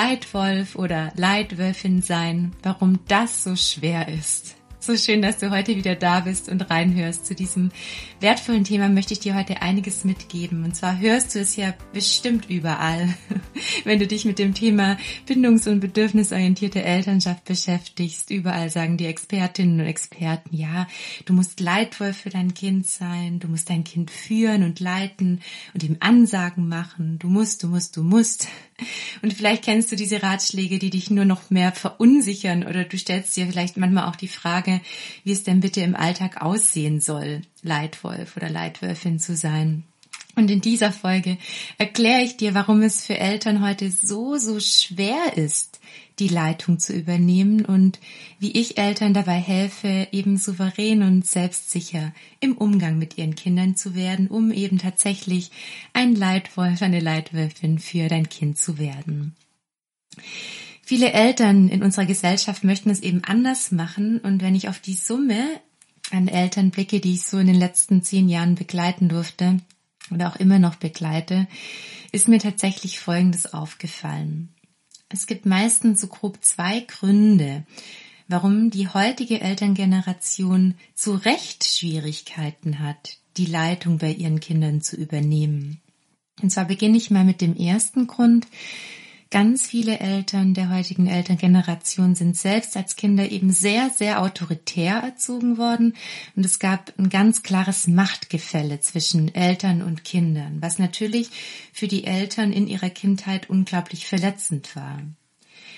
Leitwolf oder Leitwölfin sein, warum das so schwer ist. So schön, dass du heute wieder da bist und reinhörst. Zu diesem wertvollen Thema möchte ich dir heute einiges mitgeben. Und zwar hörst du es ja bestimmt überall, wenn du dich mit dem Thema bindungs- und bedürfnisorientierte Elternschaft beschäftigst. Überall sagen die Expertinnen und Experten, ja, du musst Leitwolf für dein Kind sein, du musst dein Kind führen und leiten und ihm Ansagen machen. Du musst, du musst, du musst. Und vielleicht kennst du diese Ratschläge, die dich nur noch mehr verunsichern oder du stellst dir vielleicht manchmal auch die Frage, wie es denn bitte im Alltag aussehen soll, Leitwolf oder Leitwölfin zu sein. Und in dieser Folge erkläre ich dir, warum es für Eltern heute so, so schwer ist, die Leitung zu übernehmen und wie ich Eltern dabei helfe, eben souverän und selbstsicher im Umgang mit ihren Kindern zu werden, um eben tatsächlich ein Leitwolf, eine Leitwölfin für dein Kind zu werden. Viele Eltern in unserer Gesellschaft möchten es eben anders machen und wenn ich auf die Summe an Eltern blicke, die ich so in den letzten zehn Jahren begleiten durfte, oder auch immer noch begleite, ist mir tatsächlich Folgendes aufgefallen. Es gibt meistens so grob zwei Gründe, warum die heutige Elterngeneration zu Recht Schwierigkeiten hat, die Leitung bei ihren Kindern zu übernehmen. Und zwar beginne ich mal mit dem ersten Grund, Ganz viele Eltern der heutigen Elterngeneration sind selbst als Kinder eben sehr, sehr autoritär erzogen worden und es gab ein ganz klares Machtgefälle zwischen Eltern und Kindern, was natürlich für die Eltern in ihrer Kindheit unglaublich verletzend war.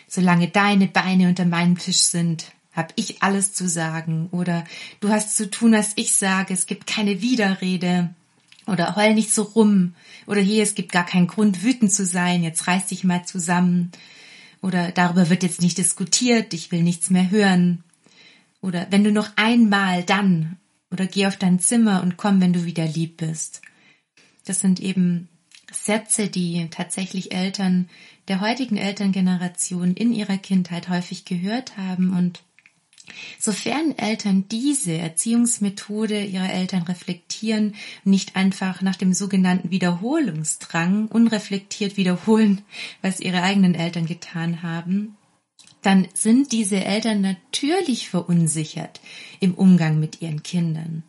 Solange deine Beine unter meinem Tisch sind, hab ich alles zu sagen oder du hast zu tun, was ich sage, es gibt keine Widerrede. Oder heul nicht so rum. Oder hier, es gibt gar keinen Grund, wütend zu sein. Jetzt reiß dich mal zusammen. Oder darüber wird jetzt nicht diskutiert. Ich will nichts mehr hören. Oder wenn du noch einmal, dann. Oder geh auf dein Zimmer und komm, wenn du wieder lieb bist. Das sind eben Sätze, die tatsächlich Eltern der heutigen Elterngeneration in ihrer Kindheit häufig gehört haben und Sofern Eltern diese Erziehungsmethode ihrer Eltern reflektieren, nicht einfach nach dem sogenannten Wiederholungsdrang unreflektiert wiederholen, was ihre eigenen Eltern getan haben, dann sind diese Eltern natürlich verunsichert im Umgang mit ihren Kindern.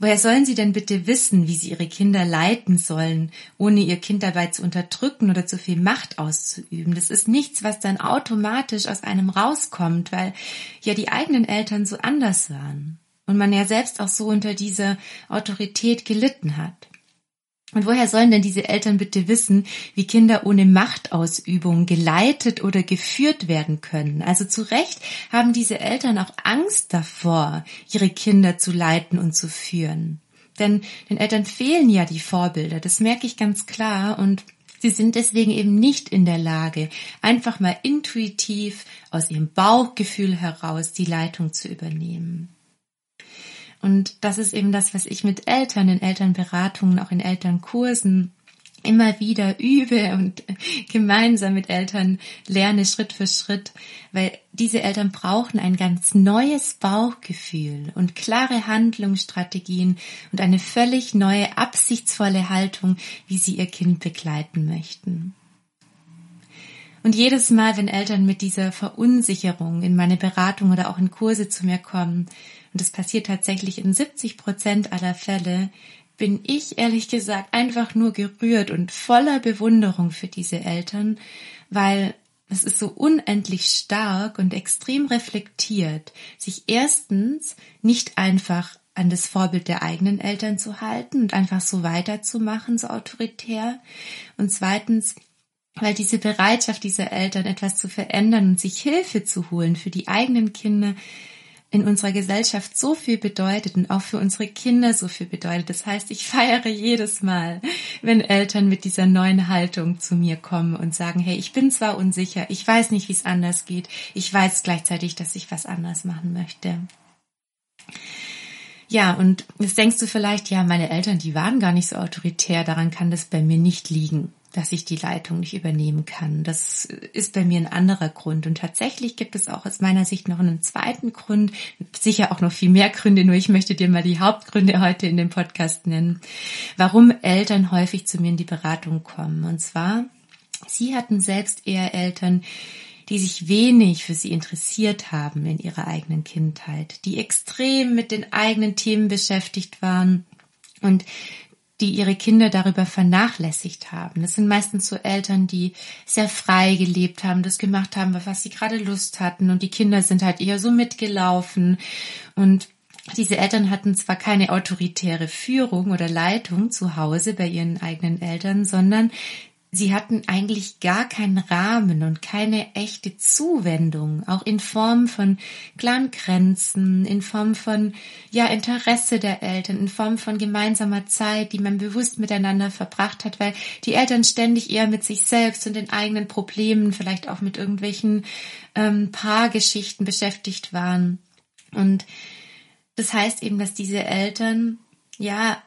Woher sollen sie denn bitte wissen, wie sie ihre Kinder leiten sollen, ohne ihr Kind dabei zu unterdrücken oder zu viel Macht auszuüben? Das ist nichts, was dann automatisch aus einem rauskommt, weil ja die eigenen Eltern so anders waren und man ja selbst auch so unter dieser Autorität gelitten hat. Und woher sollen denn diese Eltern bitte wissen, wie Kinder ohne Machtausübung geleitet oder geführt werden können? Also zu Recht haben diese Eltern auch Angst davor, ihre Kinder zu leiten und zu führen. Denn den Eltern fehlen ja die Vorbilder, das merke ich ganz klar und Sie sind deswegen eben nicht in der Lage, einfach mal intuitiv aus ihrem Bauchgefühl heraus die Leitung zu übernehmen. Und das ist eben das, was ich mit Eltern in Elternberatungen, auch in Elternkursen immer wieder übe und gemeinsam mit Eltern lerne Schritt für Schritt, weil diese Eltern brauchen ein ganz neues Bauchgefühl und klare Handlungsstrategien und eine völlig neue, absichtsvolle Haltung, wie sie ihr Kind begleiten möchten. Und jedes Mal, wenn Eltern mit dieser Verunsicherung in meine Beratung oder auch in Kurse zu mir kommen, und das passiert tatsächlich in 70 Prozent aller Fälle, bin ich ehrlich gesagt einfach nur gerührt und voller Bewunderung für diese Eltern, weil es ist so unendlich stark und extrem reflektiert, sich erstens nicht einfach an das Vorbild der eigenen Eltern zu halten und einfach so weiterzumachen, so autoritär. Und zweitens, weil diese Bereitschaft dieser Eltern, etwas zu verändern und sich Hilfe zu holen für die eigenen Kinder, in unserer Gesellschaft so viel bedeutet und auch für unsere Kinder so viel bedeutet. Das heißt, ich feiere jedes Mal, wenn Eltern mit dieser neuen Haltung zu mir kommen und sagen, hey, ich bin zwar unsicher, ich weiß nicht, wie es anders geht, ich weiß gleichzeitig, dass ich was anders machen möchte. Ja, und jetzt denkst du vielleicht, ja, meine Eltern, die waren gar nicht so autoritär, daran kann das bei mir nicht liegen dass ich die Leitung nicht übernehmen kann. Das ist bei mir ein anderer Grund. Und tatsächlich gibt es auch aus meiner Sicht noch einen zweiten Grund, sicher auch noch viel mehr Gründe, nur ich möchte dir mal die Hauptgründe heute in dem Podcast nennen, warum Eltern häufig zu mir in die Beratung kommen. Und zwar Sie hatten selbst eher Eltern, die sich wenig für sie interessiert haben in ihrer eigenen Kindheit, die extrem mit den eigenen Themen beschäftigt waren und die ihre Kinder darüber vernachlässigt haben. Das sind meistens so Eltern, die sehr frei gelebt haben, das gemacht haben, was sie gerade Lust hatten und die Kinder sind halt eher so mitgelaufen und diese Eltern hatten zwar keine autoritäre Führung oder Leitung zu Hause bei ihren eigenen Eltern, sondern sie hatten eigentlich gar keinen Rahmen und keine echte Zuwendung, auch in Form von klaren Grenzen, in Form von, ja, Interesse der Eltern, in Form von gemeinsamer Zeit, die man bewusst miteinander verbracht hat, weil die Eltern ständig eher mit sich selbst und den eigenen Problemen, vielleicht auch mit irgendwelchen ähm, Paargeschichten beschäftigt waren. Und das heißt eben, dass diese Eltern, ja,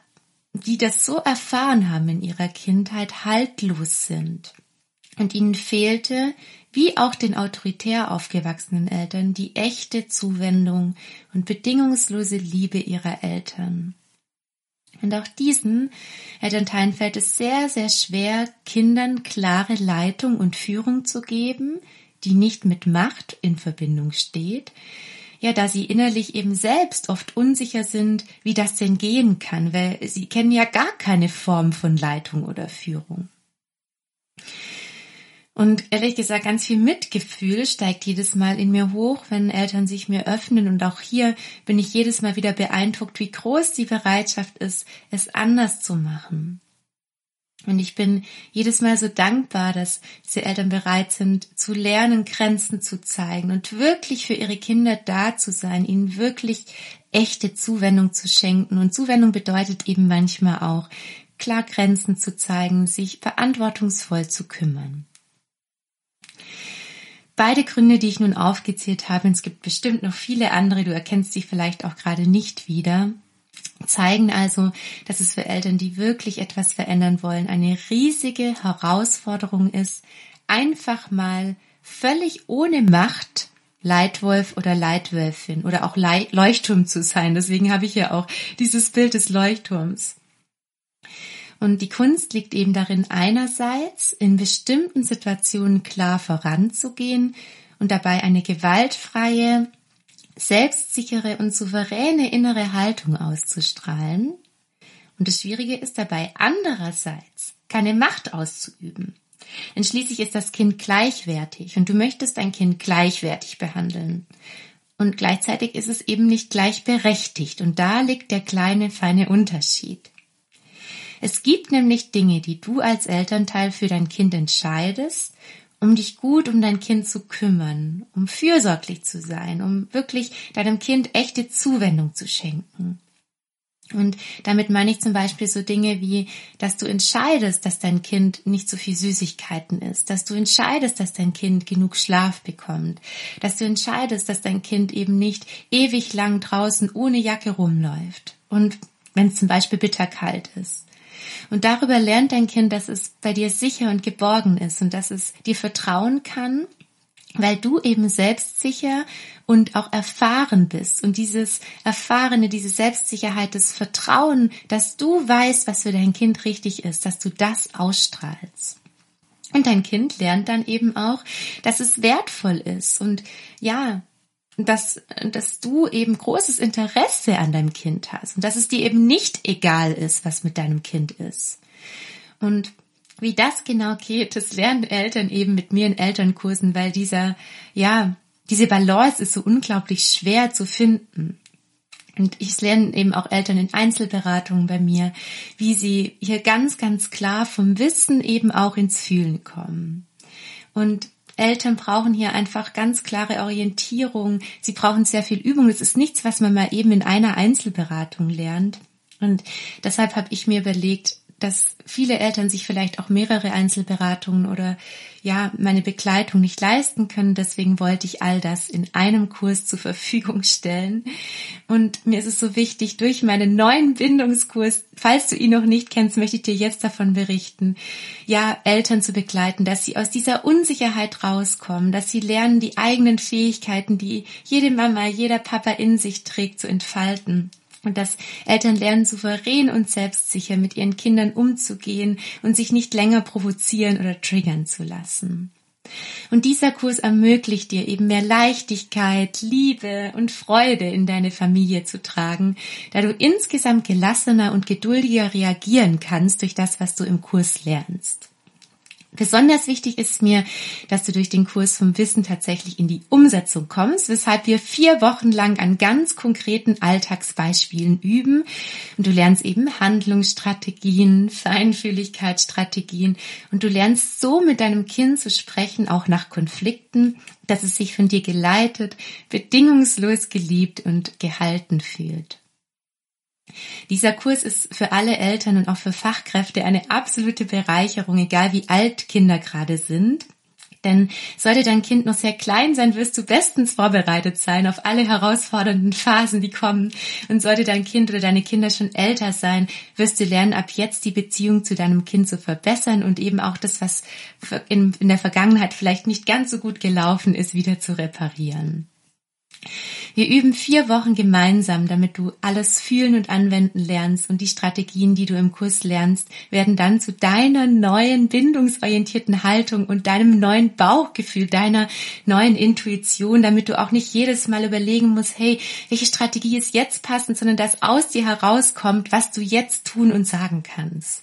die das so erfahren haben in ihrer Kindheit, haltlos sind. Und ihnen fehlte, wie auch den autoritär aufgewachsenen Eltern, die echte Zuwendung und bedingungslose Liebe ihrer Eltern. Und auch diesen Elternteilen fällt es sehr, sehr schwer, Kindern klare Leitung und Führung zu geben, die nicht mit Macht in Verbindung steht, ja, da sie innerlich eben selbst oft unsicher sind, wie das denn gehen kann, weil sie kennen ja gar keine Form von Leitung oder Führung. Und ehrlich gesagt, ganz viel Mitgefühl steigt jedes Mal in mir hoch, wenn Eltern sich mir öffnen. Und auch hier bin ich jedes Mal wieder beeindruckt, wie groß die Bereitschaft ist, es anders zu machen. Und ich bin jedes Mal so dankbar, dass diese Eltern bereit sind, zu lernen, Grenzen zu zeigen und wirklich für ihre Kinder da zu sein, ihnen wirklich echte Zuwendung zu schenken. Und Zuwendung bedeutet eben manchmal auch, klar Grenzen zu zeigen, sich verantwortungsvoll zu kümmern. Beide Gründe, die ich nun aufgezählt habe, es gibt bestimmt noch viele andere, du erkennst sie vielleicht auch gerade nicht wieder, zeigen also, dass es für Eltern, die wirklich etwas verändern wollen, eine riesige Herausforderung ist, einfach mal völlig ohne Macht Leitwolf oder Leitwölfin oder auch Leuchtturm zu sein. Deswegen habe ich ja auch dieses Bild des Leuchtturms. Und die Kunst liegt eben darin, einerseits in bestimmten Situationen klar voranzugehen und dabei eine gewaltfreie, selbstsichere und souveräne innere Haltung auszustrahlen. Und das Schwierige ist dabei andererseits keine Macht auszuüben. Denn schließlich ist das Kind gleichwertig und du möchtest dein Kind gleichwertig behandeln. Und gleichzeitig ist es eben nicht gleichberechtigt und da liegt der kleine feine Unterschied. Es gibt nämlich Dinge, die du als Elternteil für dein Kind entscheidest um dich gut um dein Kind zu kümmern, um fürsorglich zu sein, um wirklich deinem Kind echte Zuwendung zu schenken. Und damit meine ich zum Beispiel so Dinge wie, dass du entscheidest, dass dein Kind nicht so viel Süßigkeiten isst, dass du entscheidest, dass dein Kind genug Schlaf bekommt, dass du entscheidest, dass dein Kind eben nicht ewig lang draußen ohne Jacke rumläuft und wenn es zum Beispiel bitterkalt ist. Und darüber lernt dein Kind, dass es bei dir sicher und geborgen ist und dass es dir vertrauen kann, weil du eben selbstsicher und auch erfahren bist. Und dieses Erfahrene, diese Selbstsicherheit, das Vertrauen, dass du weißt, was für dein Kind richtig ist, dass du das ausstrahlst. Und dein Kind lernt dann eben auch, dass es wertvoll ist und ja, dass, dass du eben großes Interesse an deinem Kind hast und dass es dir eben nicht egal ist, was mit deinem Kind ist. Und wie das genau geht, das lernen Eltern eben mit mir in Elternkursen, weil dieser, ja, diese Balance ist so unglaublich schwer zu finden. Und ich lerne eben auch Eltern in Einzelberatungen bei mir, wie sie hier ganz, ganz klar vom Wissen eben auch ins Fühlen kommen. Und Eltern brauchen hier einfach ganz klare Orientierung. Sie brauchen sehr viel Übung. Es ist nichts, was man mal eben in einer Einzelberatung lernt. Und deshalb habe ich mir überlegt, dass viele Eltern sich vielleicht auch mehrere Einzelberatungen oder ja, meine Begleitung nicht leisten können. Deswegen wollte ich all das in einem Kurs zur Verfügung stellen. Und mir ist es so wichtig, durch meinen neuen Bindungskurs, falls du ihn noch nicht kennst, möchte ich dir jetzt davon berichten, ja, Eltern zu begleiten, dass sie aus dieser Unsicherheit rauskommen, dass sie lernen, die eigenen Fähigkeiten, die jede Mama, jeder Papa in sich trägt, zu entfalten und dass Eltern lernen, souverän und selbstsicher mit ihren Kindern umzugehen und sich nicht länger provozieren oder triggern zu lassen. Und dieser Kurs ermöglicht dir eben mehr Leichtigkeit, Liebe und Freude in deine Familie zu tragen, da du insgesamt gelassener und geduldiger reagieren kannst durch das, was du im Kurs lernst. Besonders wichtig ist mir, dass du durch den Kurs vom Wissen tatsächlich in die Umsetzung kommst, weshalb wir vier Wochen lang an ganz konkreten Alltagsbeispielen üben. Und du lernst eben Handlungsstrategien, Feinfühligkeitsstrategien und du lernst so mit deinem Kind zu sprechen, auch nach Konflikten, dass es sich von dir geleitet, bedingungslos geliebt und gehalten fühlt. Dieser Kurs ist für alle Eltern und auch für Fachkräfte eine absolute Bereicherung, egal wie alt Kinder gerade sind. Denn sollte dein Kind noch sehr klein sein, wirst du bestens vorbereitet sein auf alle herausfordernden Phasen, die kommen. Und sollte dein Kind oder deine Kinder schon älter sein, wirst du lernen, ab jetzt die Beziehung zu deinem Kind zu verbessern und eben auch das, was in, der Vergangenheit vielleicht nicht ganz so gut gelaufen ist, wieder zu reparieren. Wir üben vier Wochen gemeinsam, damit du alles fühlen und anwenden lernst. Und die Strategien, die du im Kurs lernst, werden dann zu deiner neuen bindungsorientierten Haltung und deinem neuen Bauchgefühl, deiner neuen Intuition, damit du auch nicht jedes Mal überlegen musst, hey, welche Strategie ist jetzt passend, sondern dass aus dir herauskommt, was du jetzt tun und sagen kannst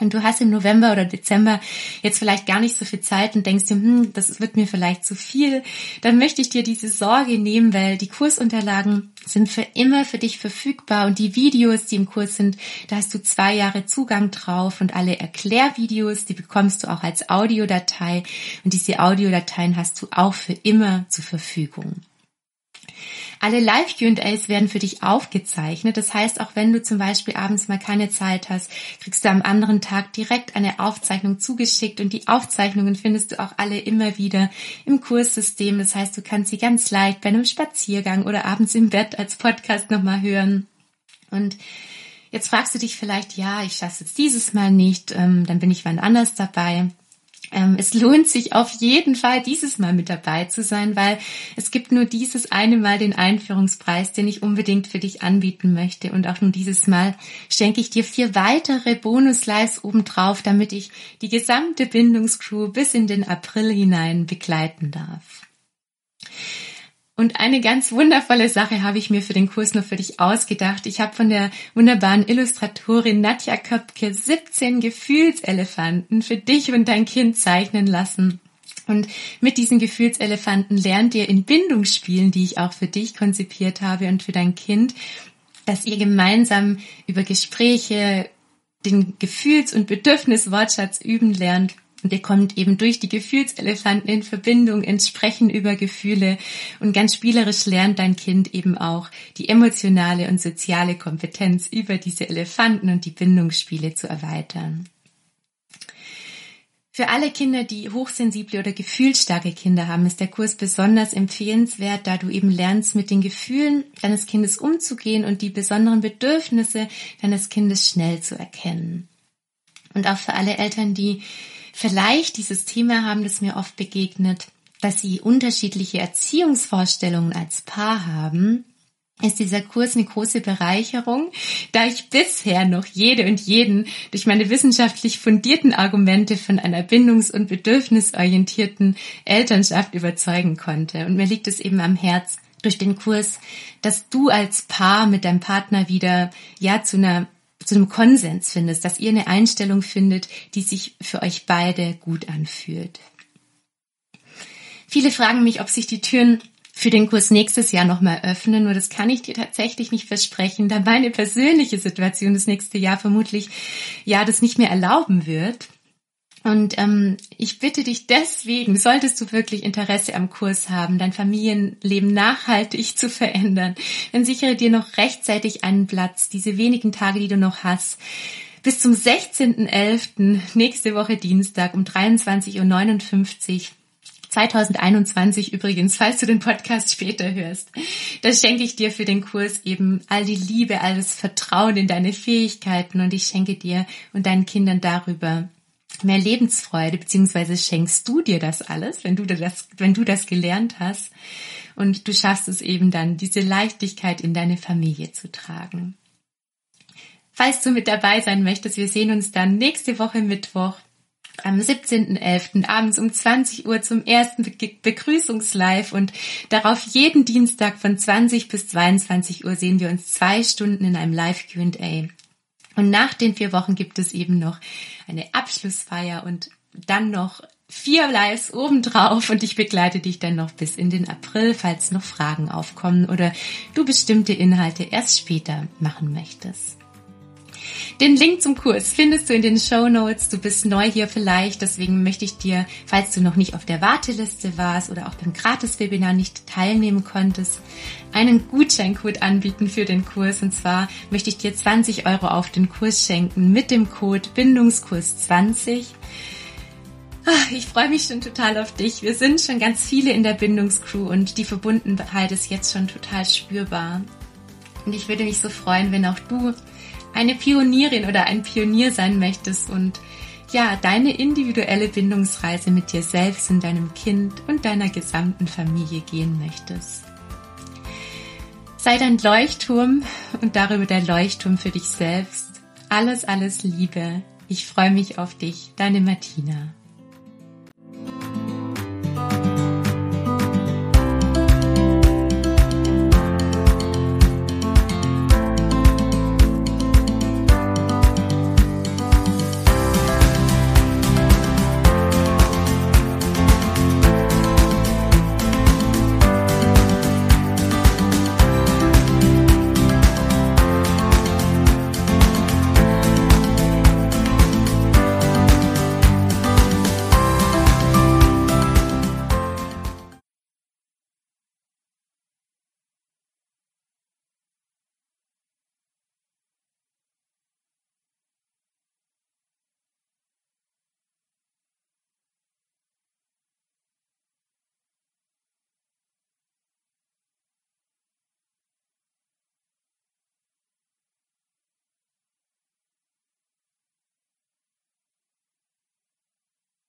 und du hast im November oder Dezember jetzt vielleicht gar nicht so viel Zeit und denkst dir, hm, das wird mir vielleicht zu viel, dann möchte ich dir diese Sorge nehmen, weil die Kursunterlagen sind für immer für dich verfügbar und die Videos, die im Kurs sind, da hast du zwei Jahre Zugang drauf und alle Erklärvideos, die bekommst du auch als Audiodatei und diese Audiodateien hast du auch für immer zur Verfügung. Alle Live-QAs werden für dich aufgezeichnet. Das heißt, auch wenn du zum Beispiel abends mal keine Zeit hast, kriegst du am anderen Tag direkt eine Aufzeichnung zugeschickt und die Aufzeichnungen findest du auch alle immer wieder im Kurssystem. Das heißt, du kannst sie ganz leicht bei einem Spaziergang oder abends im Bett als Podcast nochmal hören. Und Jetzt fragst du dich vielleicht, ja, ich schaffe es jetzt dieses Mal nicht, ähm, dann bin ich wann anders dabei. Ähm, es lohnt sich auf jeden Fall, dieses Mal mit dabei zu sein, weil es gibt nur dieses eine Mal den Einführungspreis, den ich unbedingt für dich anbieten möchte. Und auch nur dieses Mal schenke ich dir vier weitere Bonus-Lives obendrauf, damit ich die gesamte Bindungscrew bis in den April hinein begleiten darf. Und eine ganz wundervolle Sache habe ich mir für den Kurs noch für dich ausgedacht. Ich habe von der wunderbaren Illustratorin Nadja Köpke 17 Gefühlselefanten für dich und dein Kind zeichnen lassen. Und mit diesen Gefühlselefanten lernt ihr in Bindungsspielen, die ich auch für dich konzipiert habe und für dein Kind, dass ihr gemeinsam über Gespräche den Gefühls- und Bedürfniswortschatz üben lernt und ihr kommt eben durch die Gefühlselefanten in Verbindung ins Sprechen über Gefühle und ganz spielerisch lernt dein Kind eben auch die emotionale und soziale Kompetenz über diese Elefanten und die Bindungsspiele zu erweitern. Für alle Kinder, die hochsensible oder gefühlsstarke Kinder haben, ist der Kurs besonders empfehlenswert, da du eben lernst, mit den Gefühlen deines Kindes umzugehen und die besonderen Bedürfnisse deines Kindes schnell zu erkennen. Und auch für alle Eltern, die vielleicht dieses Thema haben, das mir oft begegnet, dass sie unterschiedliche Erziehungsvorstellungen als Paar haben, ist dieser Kurs eine große Bereicherung, da ich bisher noch jede und jeden durch meine wissenschaftlich fundierten Argumente von einer bindungs- und bedürfnisorientierten Elternschaft überzeugen konnte. Und mir liegt es eben am Herz durch den Kurs, dass du als Paar mit deinem Partner wieder ja zu einer zu einem Konsens findest, dass ihr eine Einstellung findet, die sich für euch beide gut anfühlt. Viele fragen mich, ob sich die Türen für den Kurs nächstes Jahr nochmal öffnen, nur das kann ich dir tatsächlich nicht versprechen, da meine persönliche Situation das nächste Jahr vermutlich ja das nicht mehr erlauben wird. Und ähm, ich bitte dich deswegen, solltest du wirklich Interesse am Kurs haben, dein Familienleben nachhaltig zu verändern, dann sichere dir noch rechtzeitig einen Platz, diese wenigen Tage, die du noch hast. Bis zum 16.11. nächste Woche Dienstag um 23.59 Uhr 2021 übrigens, falls du den Podcast später hörst. Das schenke ich dir für den Kurs eben all die Liebe, all das Vertrauen in deine Fähigkeiten und ich schenke dir und deinen Kindern darüber mehr Lebensfreude, beziehungsweise schenkst du dir das alles, wenn du das, wenn du das gelernt hast. und du schaffst es eben dann, diese Leichtigkeit in deine Familie zu tragen. Falls du mit dabei sein möchtest, wir sehen uns dann nächste Woche Mittwoch am 17.11. abends um 20 Uhr zum ersten Be Begrüßungslive und darauf jeden Dienstag von 20 bis 22 Uhr sehen wir uns zwei Stunden in einem Live Q&A. Und nach den vier Wochen gibt es eben noch eine Abschlussfeier und dann noch vier Lives obendrauf und ich begleite dich dann noch bis in den April, falls noch Fragen aufkommen oder du bestimmte Inhalte erst später machen möchtest. Den Link zum Kurs findest du in den Show Notes. Du bist neu hier vielleicht, deswegen möchte ich dir, falls du noch nicht auf der Warteliste warst oder auch beim Gratis-Webinar nicht teilnehmen konntest, einen Gutscheincode anbieten für den Kurs. Und zwar möchte ich dir 20 Euro auf den Kurs schenken mit dem Code Bindungskurs 20. Ah, ich freue mich schon total auf dich. Wir sind schon ganz viele in der Bindungscrew und die Verbundenheit ist jetzt schon total spürbar. Und ich würde mich so freuen, wenn auch du eine Pionierin oder ein Pionier sein möchtest und ja, deine individuelle Bindungsreise mit dir selbst und deinem Kind und deiner gesamten Familie gehen möchtest. Sei dein Leuchtturm und darüber der Leuchtturm für dich selbst. Alles, alles Liebe. Ich freue mich auf dich, deine Martina.